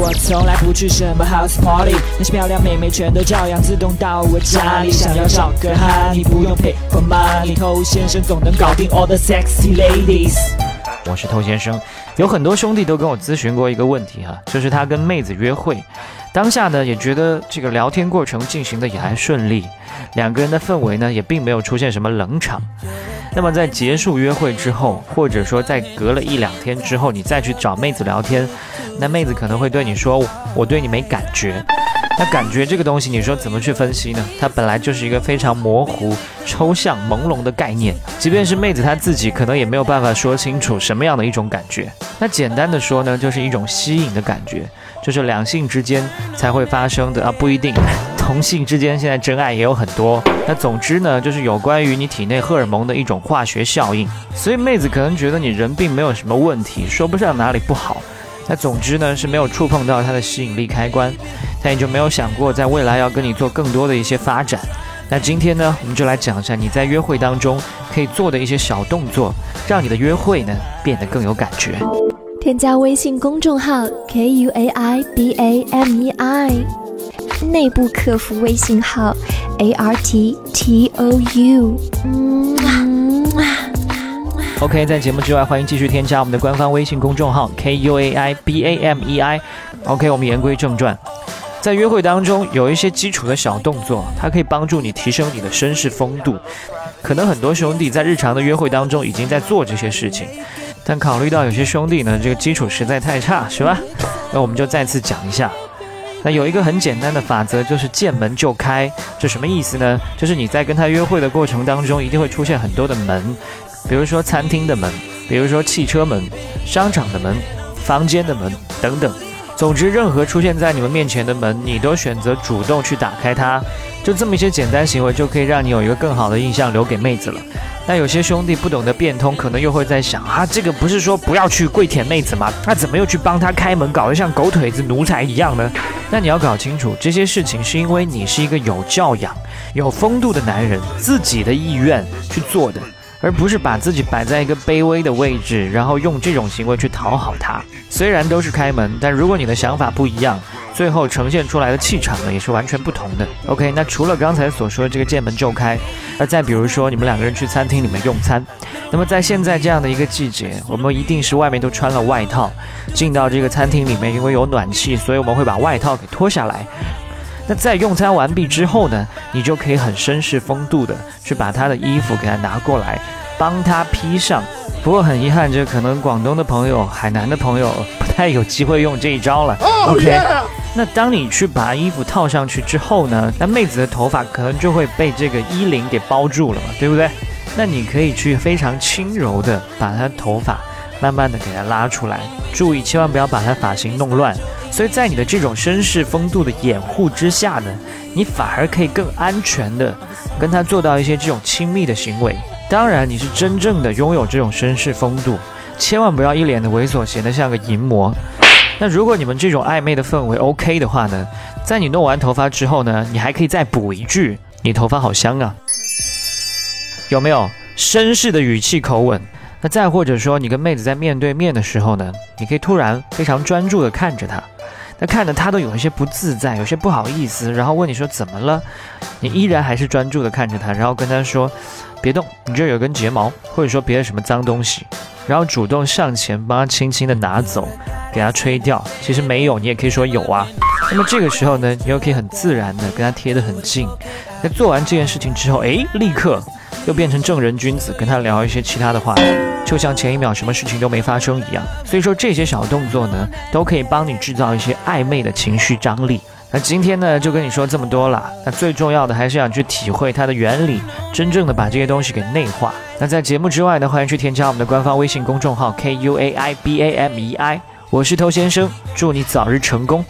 我从来不去什么 house party，那些漂亮妹妹全都照样自动到我家里。想要找个哈，你不用 pay for money，偷先生总能搞定 all the sexy ladies。我是偷先生，有很多兄弟都跟我咨询过一个问题哈，就是他跟妹子约会，当下呢也觉得这个聊天过程进行的也还顺利，两个人的氛围呢也并没有出现什么冷场。那么在结束约会之后，或者说在隔了一两天之后，你再去找妹子聊天，那妹子可能会对你说：“我对你没感觉。”那感觉这个东西，你说怎么去分析呢？它本来就是一个非常模糊、抽象、朦胧的概念，即便是妹子她自己，可能也没有办法说清楚什么样的一种感觉。那简单的说呢，就是一种吸引的感觉，就是两性之间才会发生的啊，不一定。同性之间现在真爱也有很多，那总之呢，就是有关于你体内荷尔蒙的一种化学效应，所以妹子可能觉得你人并没有什么问题，说不上哪里不好，那总之呢是没有触碰到它的吸引力开关，她也就没有想过在未来要跟你做更多的一些发展。那今天呢，我们就来讲一下你在约会当中可以做的一些小动作，让你的约会呢变得更有感觉。添加微信公众号 k u a i b a m e i。内部客服微信号 a r t t o u。OK，在节目之外，欢迎继续添加我们的官方微信公众号 k u a i b a m e i。OK，我们言归正传，在约会当中有一些基础的小动作，它可以帮助你提升你的绅士风度。可能很多兄弟在日常的约会当中已经在做这些事情，但考虑到有些兄弟呢，这个基础实在太差，是吧？那我们就再次讲一下。那有一个很简单的法则，就是见门就开。这什么意思呢？就是你在跟他约会的过程当中，一定会出现很多的门，比如说餐厅的门，比如说汽车门、商场的门、房间的门等等。总之，任何出现在你们面前的门，你都选择主动去打开它。就这么一些简单行为，就可以让你有一个更好的印象留给妹子了。那有些兄弟不懂得变通，可能又会在想啊，这个不是说不要去跪舔妹子吗？那怎么又去帮她开门，搞得像狗腿子奴才一样呢？那你要搞清楚，这些事情是因为你是一个有教养、有风度的男人，自己的意愿去做的。而不是把自己摆在一个卑微的位置，然后用这种行为去讨好他。虽然都是开门，但如果你的想法不一样，最后呈现出来的气场呢，也是完全不同的。OK，那除了刚才所说的这个见门就开，而再比如说你们两个人去餐厅里面用餐，那么在现在这样的一个季节，我们一定是外面都穿了外套，进到这个餐厅里面，因为有暖气，所以我们会把外套给脱下来。那在用餐完毕之后呢，你就可以很绅士风度的去把他的衣服给他拿过来，帮他披上。不过很遗憾，这可能广东的朋友、海南的朋友不太有机会用这一招了。OK，那当你去把衣服套上去之后呢，那妹子的头发可能就会被这个衣领给包住了嘛，对不对？那你可以去非常轻柔的把她头发慢慢的给她拉出来，注意千万不要把她发型弄乱。所以在你的这种绅士风度的掩护之下呢，你反而可以更安全的跟他做到一些这种亲密的行为。当然，你是真正的拥有这种绅士风度，千万不要一脸的猥琐，显得像个淫魔。那如果你们这种暧昧的氛围 OK 的话呢，在你弄完头发之后呢，你还可以再补一句：“你头发好香啊。”有没有绅士的语气口吻？那再或者说，你跟妹子在面对面的时候呢，你可以突然非常专注的看着她。那看着他都有一些不自在，有些不好意思，然后问你说怎么了？你依然还是专注的看着他，然后跟他说，别动，你这有根睫毛，或者说别的什么脏东西，然后主动上前帮他轻轻的拿走，给他吹掉。其实没有，你也可以说有啊。那么这个时候呢，你又可以很自然的跟他贴得很近。在做完这件事情之后，哎，立刻。又变成正人君子，跟他聊一些其他的话题，就像前一秒什么事情都没发生一样。所以说这些小动作呢，都可以帮你制造一些暧昧的情绪张力。那今天呢，就跟你说这么多了。那最重要的还是想去体会它的原理，真正的把这些东西给内化。那在节目之外呢，欢迎去添加我们的官方微信公众号 k u a i b a m e i，我是头先生，祝你早日成功。